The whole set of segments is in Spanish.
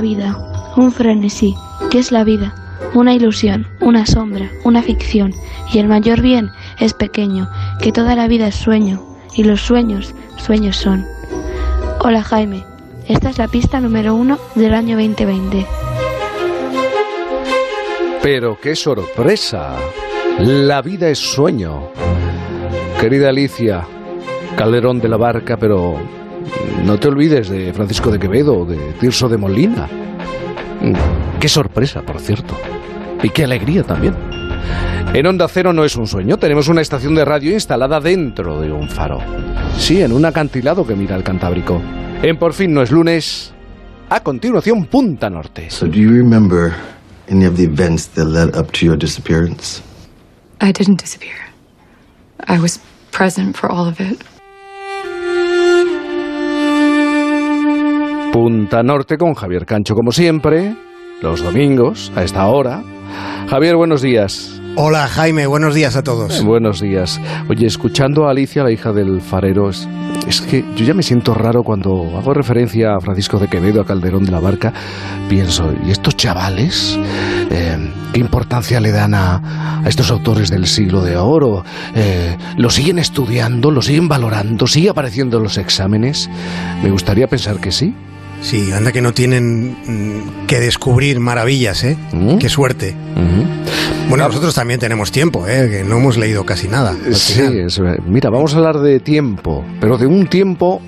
vida, un frenesí, ¿qué es la vida? Una ilusión, una sombra, una ficción, y el mayor bien es pequeño, que toda la vida es sueño, y los sueños, sueños son. Hola Jaime, esta es la pista número uno del año 2020. Pero qué sorpresa, la vida es sueño. Querida Alicia, Calderón de la Barca, pero no te olvides de Francisco de Quevedo, de Tirso de Molina. Qué sorpresa, por cierto. Y qué alegría también. En Onda Cero no es un sueño, tenemos una estación de radio instalada dentro de un faro. Sí, en un acantilado que mira al Cantábrico. En Por fin no es lunes. A continuación, Punta Norte. So, do you remember any of the events that led up to your disappearance? I didn't disappear. I was present for all of it. Punta Norte con Javier Cancho, como siempre, los domingos, a esta hora. Javier, buenos días. Hola Jaime, buenos días a todos. Buenos días. Oye, escuchando a Alicia, la hija del farero, es, es, que yo ya me siento raro cuando hago referencia a Francisco de Quevedo, a Calderón de la Barca. Pienso, ¿y estos chavales? Eh, ¿Qué importancia le dan a, a, estos autores del siglo de oro? Eh, ¿Lo siguen estudiando? ¿Lo siguen valorando? ¿Sigue apareciendo en los exámenes? Me gustaría pensar que sí. Sí, anda que no tienen mm, que descubrir maravillas, ¿eh? ¿Mm? Qué suerte. Uh -huh. Bueno, nosotros también tenemos tiempo, ¿eh? Que no hemos leído casi nada. Sí, es, mira, vamos a hablar de tiempo, pero de un tiempo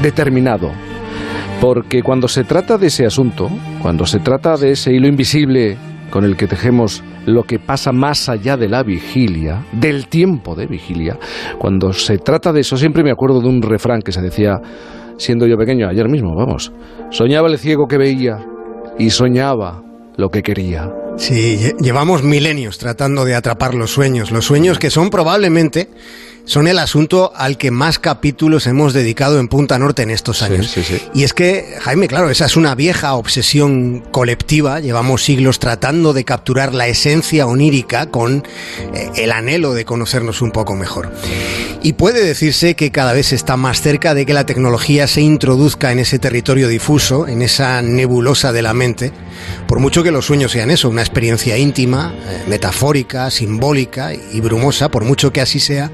determinado. Porque cuando se trata de ese asunto, cuando se trata de ese hilo invisible con el que tejemos lo que pasa más allá de la vigilia, del tiempo de vigilia, cuando se trata de eso, siempre me acuerdo de un refrán que se decía siendo yo pequeño, ayer mismo, vamos. Soñaba el ciego que veía y soñaba lo que quería. Sí, llevamos milenios tratando de atrapar los sueños, los sueños que son probablemente son el asunto al que más capítulos hemos dedicado en Punta Norte en estos años. Sí, sí, sí. Y es que, Jaime, claro, esa es una vieja obsesión colectiva. Llevamos siglos tratando de capturar la esencia onírica con eh, el anhelo de conocernos un poco mejor. Y puede decirse que cada vez está más cerca de que la tecnología se introduzca en ese territorio difuso, en esa nebulosa de la mente, por mucho que los sueños sean eso, una experiencia íntima, eh, metafórica, simbólica y brumosa, por mucho que así sea,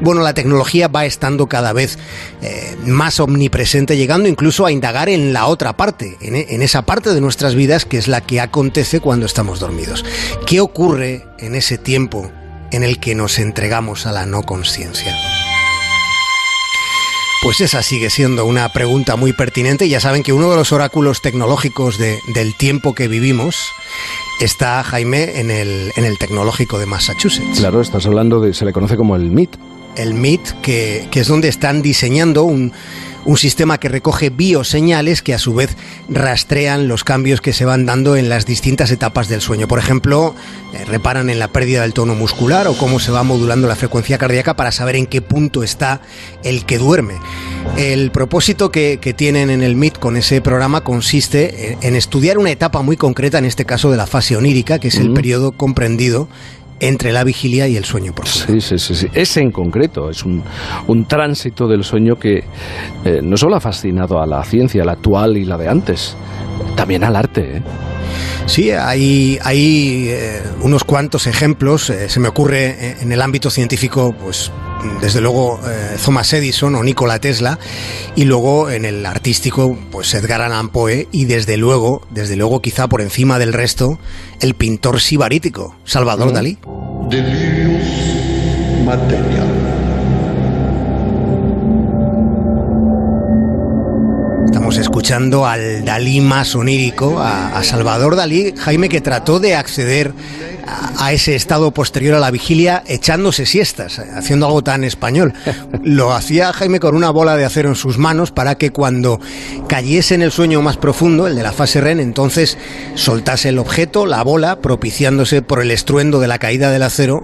bueno, la tecnología va estando cada vez eh, más omnipresente, llegando incluso a indagar en la otra parte, en, en, esa parte de nuestras vidas que es la que acontece cuando estamos dormidos. ¿Qué ocurre en ese tiempo en el que nos entregamos a la no conciencia? Pues esa sigue siendo una pregunta muy pertinente. Ya saben que uno de los oráculos tecnológicos de, del tiempo que vivimos está, Jaime, en en el tecnológico de Massachusetts. Claro, estás hablando de, se le conoce como el MIT. El MIT, que, que es donde están diseñando un, un sistema que recoge bioseñales que a su vez rastrean los cambios que se van dando en las distintas etapas del sueño. Por ejemplo, eh, reparan en la pérdida del tono muscular o cómo se va modulando la frecuencia cardíaca para saber en qué punto está el que duerme. El propósito que, que tienen en el MIT con ese programa consiste en, en, estudiar una etapa muy concreta, en este caso de la fase onírica, que es el periodo comprendido entre la vigilia y el sueño profundo. Sí, sí, sí, sí. Ese en concreto es un, un tránsito del sueño que eh, no solo ha fascinado a la ciencia, la actual y la de antes, también al arte. ¿eh? Sí, hay, hay eh, unos cuantos ejemplos. Eh, se me ocurre en el ámbito científico, pues desde luego eh, Thomas Edison o Nikola Tesla y luego en el artístico pues Edgar Allan Poe y desde luego, desde luego quizá por encima del resto el pintor sibarítico Salvador. Dalí. Material. Estamos escuchando al Dalí más onírico, a, a Salvador Dalí, Jaime, que trató de acceder a ese estado posterior a la vigilia echándose siestas, haciendo algo tan español. Lo hacía Jaime con una bola de acero en sus manos para que cuando cayese en el sueño más profundo, el de la fase REN, entonces soltase el objeto, la bola, propiciándose por el estruendo de la caída del acero,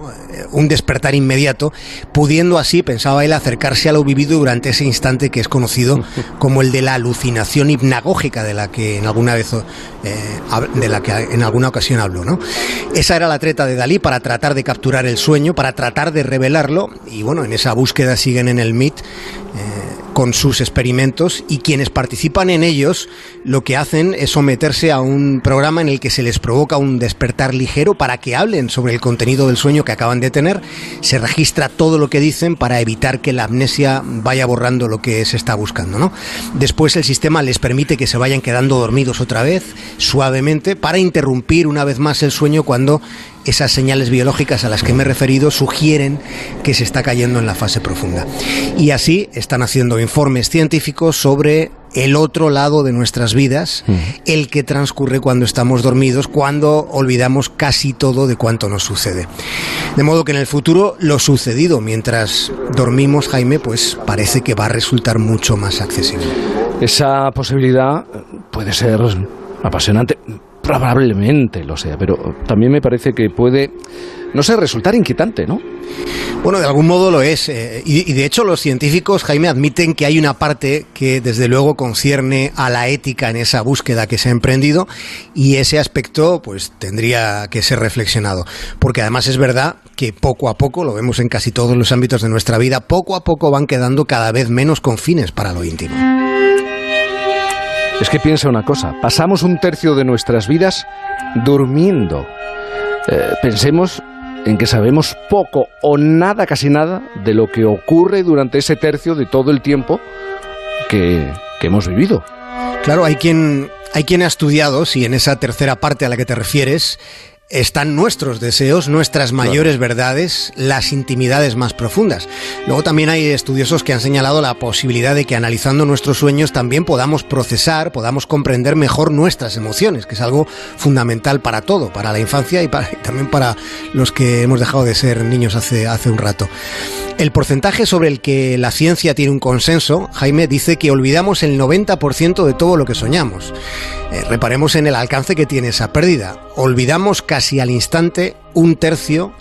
un despertar inmediato, pudiendo así, pensaba él, acercarse a lo vivido durante ese instante que es conocido como el de la alucinación hipnagógica de la que en alguna vez eh, de la que en alguna ocasión habló, ¿no? Esa era la treta de Dalí para tratar de capturar el sueño, para tratar de revelarlo y bueno, en esa búsqueda siguen en el MIT. Eh, con sus experimentos y quienes participan en ellos lo que hacen es someterse a un programa en el que se les provoca un despertar ligero para que hablen sobre el contenido del sueño que acaban de tener. Se registra todo lo que dicen para evitar que la amnesia vaya borrando lo que se está buscando. ¿no? Después el sistema les permite que se vayan quedando dormidos otra vez, suavemente, para interrumpir una vez más el sueño cuando esas señales biológicas a las que me he referido sugieren que se está cayendo en la fase profunda. Y así están haciendo informes científicos sobre el otro lado de nuestras vidas, el que transcurre cuando estamos dormidos, cuando olvidamos casi todo de cuanto nos sucede. De modo que en el futuro lo sucedido mientras dormimos, Jaime, pues parece que va a resultar mucho más accesible. Esa posibilidad puede ser apasionante probablemente lo sea, pero también me parece que puede, no sé, resultar inquietante, ¿no? Bueno, de algún modo lo es. Eh, y, y, de hecho los científicos, Jaime, admiten que hay una parte que desde luego concierne a la ética en esa búsqueda que se ha emprendido y ese aspecto pues tendría que ser reflexionado. Porque además es verdad que poco a poco, lo vemos en casi todos los ámbitos de nuestra vida, poco a poco van quedando cada vez menos confines para lo íntimo. Es que piensa una cosa, pasamos un tercio de nuestras vidas durmiendo. Eh, pensemos en que sabemos poco o nada, casi nada, de lo que ocurre durante ese tercio de todo el tiempo que, que hemos vivido. Claro, hay quien, hay quien ha estudiado si en esa tercera parte a la que te refieres están nuestros deseos, nuestras mayores claro. verdades, las intimidades más profundas. Luego también hay estudiosos que han señalado la posibilidad de que analizando nuestros sueños también podamos procesar, podamos comprender mejor nuestras emociones, que es algo fundamental para todo, para la infancia y, para, y también para los que hemos dejado de ser niños hace, hace un rato. El porcentaje sobre el que la ciencia tiene un consenso, Jaime, dice que olvidamos el 90% de todo lo que soñamos. Eh, reparemos en el alcance que tiene esa pérdida. Olvidamos casi al instante un tercio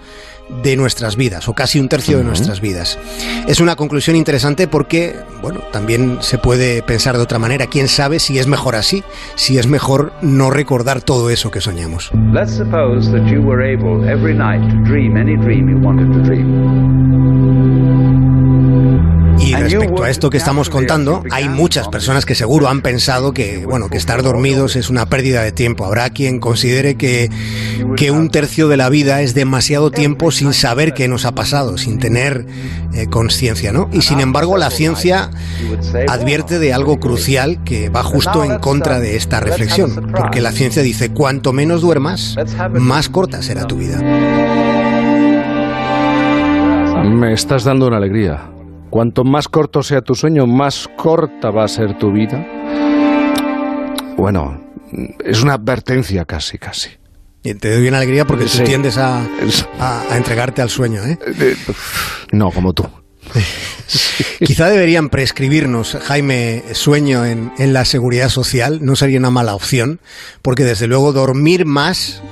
de nuestras vidas, o casi un tercio uh -huh. de nuestras vidas. Es una conclusión interesante porque, bueno, también se puede pensar de otra manera. ¿Quién sabe si es mejor así? Si es mejor no recordar todo eso que soñamos. Let's suppose that you were able every night to dream any dream you wanted to dream. Respecto a esto que estamos contando, hay muchas personas que seguro han pensado que, bueno, que estar dormidos es una pérdida de tiempo. Habrá quien considere que, que un tercio de la vida es demasiado tiempo sin saber qué nos ha pasado, sin tener eh, conciencia, ¿no? Y sin embargo, la ciencia advierte de algo crucial que va justo en contra de esta reflexión, porque la ciencia dice, cuanto menos duermas, más corta será tu vida. Me estás dando una alegría. Cuanto más corto sea tu sueño, más corta va a ser tu vida. Bueno, es una advertencia casi, casi. Y te doy una alegría porque sí. tú tiendes a, a, a, entregarte al sueño, ¿eh? No, como tú. Quizá deberían prescribirnos, Jaime, sueño en, en la seguridad social. No sería una mala opción, porque desde luego dormir más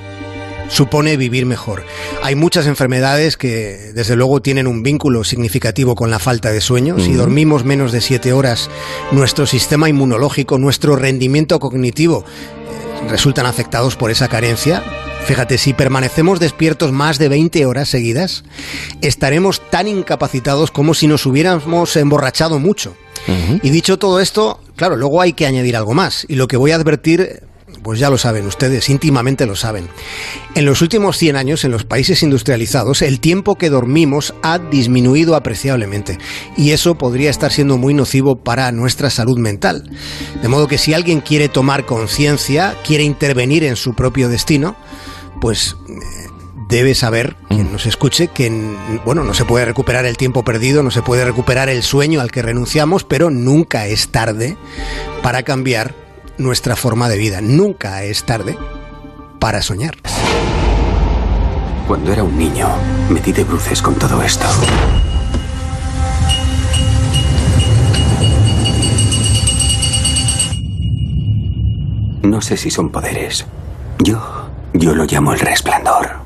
supone vivir mejor. Hay muchas enfermedades que desde luego tienen un vínculo significativo con la falta de sueño. Si dormimos menos de siete horas, nuestro sistema inmunológico, nuestro rendimiento cognitivo eh, resultan afectados por esa carencia. Fíjate, si permanecemos despiertos más de 20 horas seguidas, estaremos tan incapacitados como si nos hubiéramos emborrachado mucho. Uh -huh. Y dicho todo esto, claro, luego hay que añadir algo más. Y lo que voy a advertir pues ya lo saben ustedes, íntimamente lo saben. En los últimos 100 años, en los países industrializados, el tiempo que dormimos ha disminuido apreciablemente y eso podría estar siendo muy nocivo para nuestra salud mental. De modo que si alguien quiere tomar conciencia, quiere intervenir en su propio destino, pues eh, debe saber, quien nos escuche, que bueno, no se puede recuperar el tiempo perdido, no se puede recuperar el sueño al que renunciamos, pero nunca es tarde para cambiar nuestra forma de vida. Nunca es tarde para soñar. Cuando era un niño, me di de bruces con todo esto. No sé si son poderes. Yo, yo lo llamo el resplandor.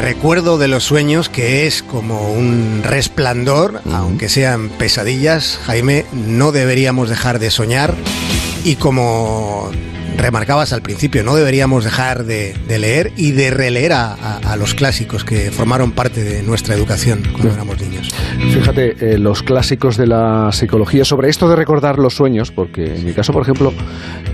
Recuerdo de los sueños, que es como un resplandor, uh -huh. aunque sean pesadillas, Jaime, no deberíamos dejar de soñar. Y como remarcabas al principio, no deberíamos dejar de, leer y de releer a, los clásicos que formaron parte de nuestra educación cuando éramos niños. Fíjate, eh, los clásicos de la psicología sobre esto de recordar los sueños, porque en mi caso, por ejemplo,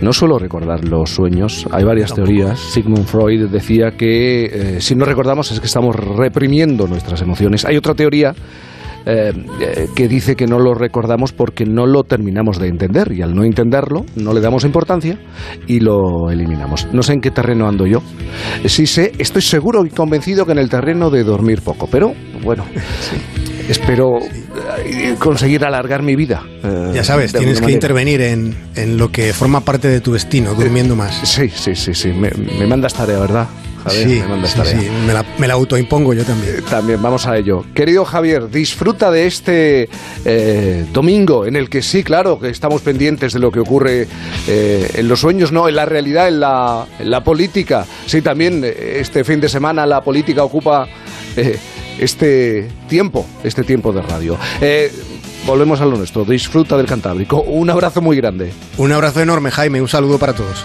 no suelo recordar los sueños. Hay varias teorías. Sigmund Freud decía que eh, si no recordamos es que estamos reprimiendo nuestras emociones. Hay otra teoría eh, eh, que dice que no lo recordamos porque no lo terminamos de entender y al no entenderlo no le damos importancia y lo eliminamos. No sé en qué terreno ando yo. Sí sé, estoy seguro y convencido que en el terreno de dormir poco, pero bueno. Espero eh, conseguir alargar mi vida. ya sabes, tienes que intervenir en, en, lo que forma parte de tu destino, durmiendo más. Sí, sí, sí, sí. Me, me mandas tarea, ¿verdad? Sí, sí, Me, la, me, la, autoimpongo yo también. También, vamos a ello. Querido Javier, disfruta de este eh, domingo en el que sí, claro, que estamos pendientes de lo que ocurre eh, en los sueños, no, en la realidad, en la, en la política. Sí, también eh, este fin de semana la política ocupa este tiempo, este tiempo de radio volvemos a lo nuestro. Disfruta del Cantábrico. Un abrazo muy grande. Un abrazo enorme, Jaime. Un saludo para todos.